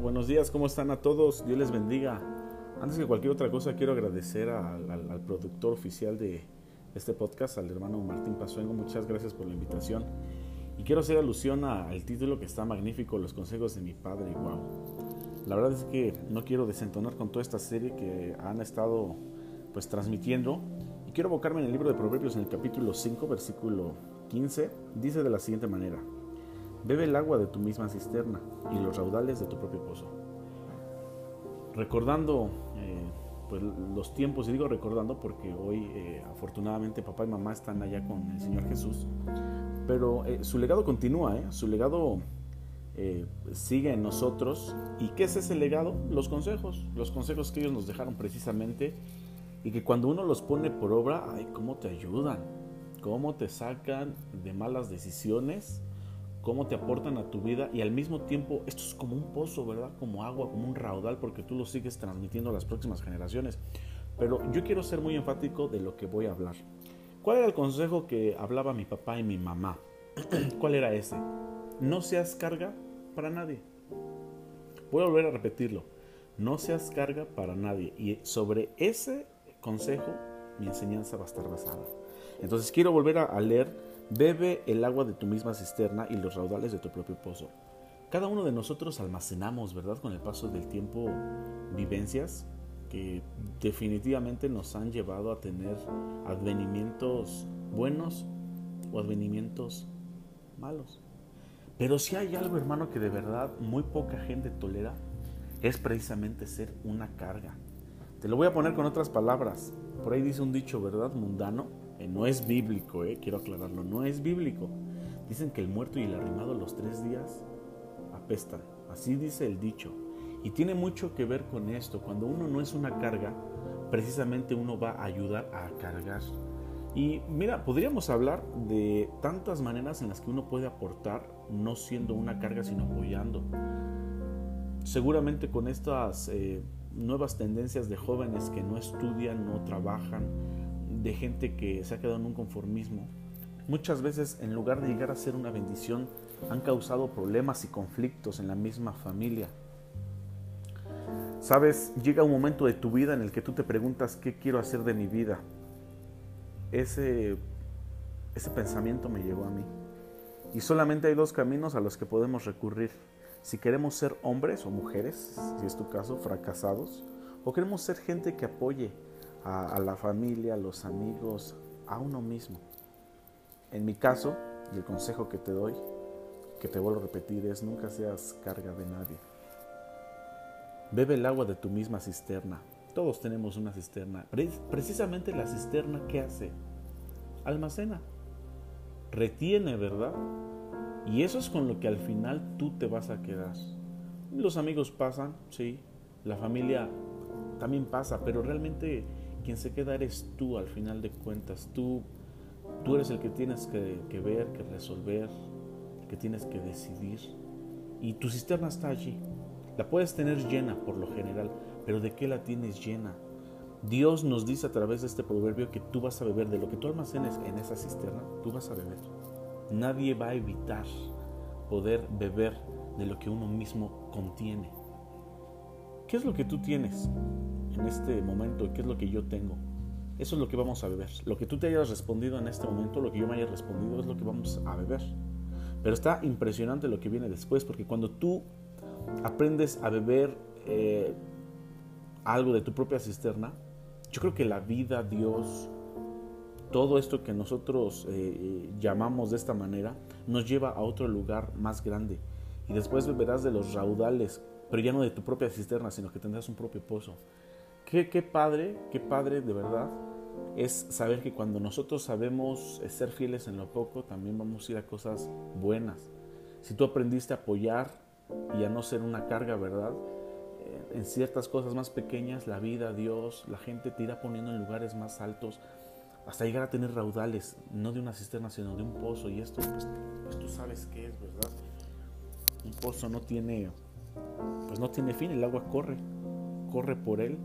buenos días, ¿cómo están a todos? Dios les bendiga. Antes que cualquier otra cosa, quiero agradecer al, productor oficial de este podcast, al hermano Martín Pazuengo. Muchas gracias por la invitación. Y quiero hacer alusión al título que está magnífico, Los consejos de mi padre. Wow. La verdad es que no quiero desentonar con toda esta serie que han estado pues transmitiendo. Y quiero abocarme en el libro de Proverbios en el capítulo 5, versículo 15. Dice de la siguiente manera. Bebe el agua de tu misma cisterna y los raudales de tu propio pozo. Recordando eh, pues, los tiempos, y digo recordando porque hoy eh, afortunadamente papá y mamá están allá con el Señor Jesús, pero eh, su legado continúa, su legado sigue en nosotros. ¿Y qué es ese legado? Los consejos, los consejos que ellos nos dejaron precisamente y que cuando uno los pone por obra, ay, cómo te ayudan, cómo te sacan de malas decisiones cómo te aportan a tu vida y al mismo tiempo esto es como un pozo, ¿verdad? Como agua, como un raudal, porque tú lo sigues transmitiendo a las próximas generaciones. Pero yo quiero ser muy enfático de lo que voy a hablar. ¿Cuál era el consejo que hablaba mi papá y mi mamá? ¿Cuál era ese? No seas carga para nadie. Voy a volver a repetirlo. No seas carga para nadie. Y sobre ese consejo mi enseñanza va a estar basada. Entonces quiero volver a leer Bebe el agua de tu misma cisterna y los raudales de tu propio pozo. Cada uno de nosotros almacenamos, ¿verdad? Con el paso del tiempo, vivencias que definitivamente nos han llevado a tener advenimientos buenos o advenimientos malos. Pero si hay algo, hermano, que de verdad muy poca gente tolera, es precisamente ser una carga. Te lo voy a poner con otras palabras. Por ahí dice un dicho, ¿verdad? Mundano eh, no es bíblico, eh, quiero aclararlo, no es bíblico. Dicen que el muerto y el arrimado los tres días apestan. Así dice el dicho. Y tiene mucho que ver con esto. Cuando uno no es una carga, precisamente uno va a ayudar a cargar. Y mira, podríamos hablar de tantas maneras en las que uno puede aportar, no siendo una carga, sino apoyando. Seguramente con estas eh, nuevas tendencias de jóvenes que no estudian, no trabajan, de gente que se ha quedado en un conformismo, muchas veces en lugar de llegar a ser una bendición, han causado problemas y conflictos en la misma familia. Sabes, llega un momento de tu vida en el que tú te preguntas qué quiero hacer de mi vida. Ese, ese pensamiento me llegó a mí. Y solamente hay dos caminos a los que podemos recurrir. Si queremos ser hombres o mujeres, si es tu caso, fracasados, o queremos ser gente que apoye, a, la familia, a los amigos, a uno mismo. En mi caso, el consejo que te doy, que te vuelvo a repetir, es nunca seas carga de nadie. Bebe el agua de tu misma cisterna. Todos tenemos una cisterna. Precisamente la cisterna, ¿qué hace? Almacena. Retiene, ¿verdad? Y eso es con lo que al final tú te vas a quedar. Los amigos pasan, sí. La familia también pasa, pero realmente quien se queda eres tú al final de cuentas. Tú, tú eres el que tienes que, ver, que resolver, que tienes que decidir. Y tu cisterna está allí. La puedes tener llena por lo general, pero ¿de qué la tienes llena? Dios nos dice a través de este proverbio que tú vas a beber de lo que tú almacenes en esa cisterna, tú vas a beber. Nadie va a evitar poder beber de lo que uno mismo contiene. ¿Qué es lo que tú tienes? En este momento, qué es lo que yo tengo. Eso es lo que vamos a beber. Lo que tú te hayas respondido en este momento, lo que yo me haya respondido, es lo que vamos a beber. Pero está impresionante lo que viene después, porque cuando tú aprendes a beber eh, algo de tu propia cisterna, yo creo que la vida, Dios, todo esto que nosotros eh, eh, llamamos de esta manera, nos lleva a otro lugar más grande. Y después beberás de los raudales, pero ya no de tu propia cisterna, sino que tendrás un propio pozo. Qué, padre, qué padre de verdad es saber que cuando nosotros sabemos eh, ser fieles en lo poco, también vamos a ir a cosas buenas. Si tú aprendiste a apoyar y a no ser una carga, ¿verdad? Eh, en ciertas cosas más pequeñas, la vida, Dios, la gente te irá poniendo en lugares más altos hasta llegar a tener raudales, no de una cisterna, sino de un pozo. Y esto, pues, pues tú sabes qué es, ¿verdad? Un pozo no tiene, pues no tiene fin, el agua corre, corre por él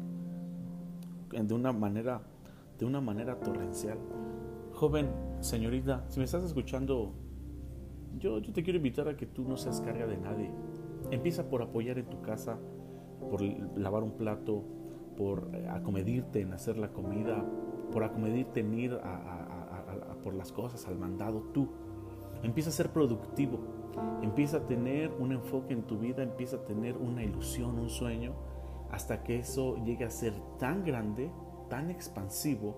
de una manera, de una manera torrencial. Joven, señorita, si me estás escuchando, yo, yo te quiero invitar a que tú no seas carga de nadie. Empieza por apoyar en tu casa, por lavar un plato, por eh, acomedirte en hacer la comida, por acomedirte en ir por las cosas, al mandado tú. Empieza a ser productivo, empieza a tener un enfoque en tu vida, empieza a tener una ilusión, un sueño, hasta que eso llegue a ser tan grande, tan expansivo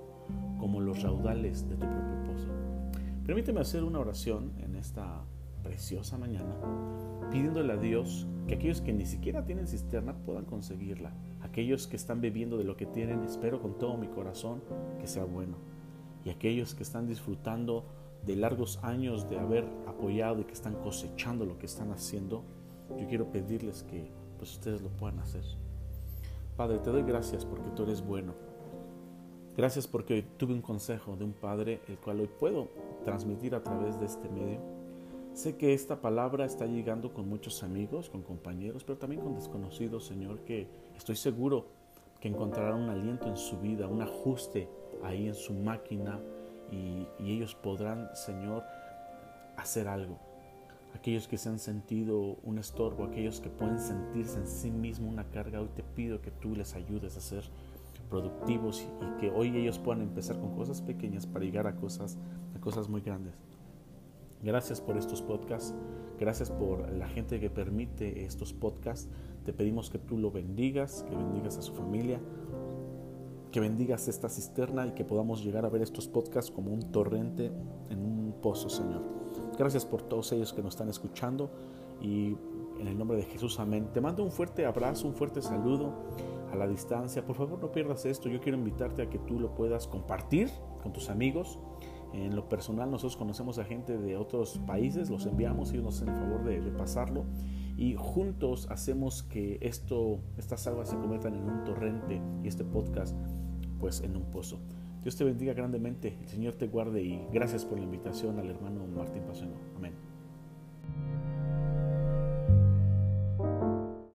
como los raudales de tu propio pozo. Permíteme hacer una oración en esta preciosa mañana, pidiéndole a Dios que aquellos que ni siquiera tienen cisterna puedan conseguirla. Aquellos que están bebiendo de lo que tienen, espero con todo mi corazón que sea bueno. Y aquellos que están disfrutando de largos años de haber apoyado y que están cosechando lo que están haciendo, yo quiero pedirles que pues ustedes lo puedan hacer. Padre, te doy gracias porque tú eres bueno. Gracias porque hoy tuve un consejo de un padre, el cual hoy puedo transmitir a través de este medio. Sé que esta palabra está llegando con muchos amigos, con compañeros, pero también con desconocidos, Señor, que estoy seguro que encontrarán un aliento en su vida, un ajuste ahí en su máquina y, ellos podrán, Señor, hacer algo. Aquellos que se han sentido un estorbo, aquellos que pueden sentirse en sí mismo una carga, hoy te pido que tú les ayudes a ser productivos y, que hoy ellos puedan empezar con cosas pequeñas para llegar a cosas, a cosas muy grandes. Gracias por estos podcasts, gracias por la gente que permite estos podcasts. Te pedimos que tú lo bendigas, que bendigas a su familia, que bendigas esta cisterna y que podamos llegar a ver estos podcasts como un torrente en un pozo, Señor. Gracias por todos ellos que nos están escuchando y en el nombre de Jesús, amén. Te mando un fuerte abrazo, un fuerte saludo a la distancia. Por favor, no pierdas esto. Yo quiero invitarte a que tú lo puedas compartir con tus amigos. En lo personal, nosotros conocemos a gente de otros países, los enviamos y ellos nos hacen el favor de, de pasarlo y juntos hacemos que esto, estas aguas se conviertan en un torrente y este podcast pues en un pozo. Dios te bendiga grandemente, el Señor te guarde y gracias por la invitación al hermano Martín Pazueno. Amén.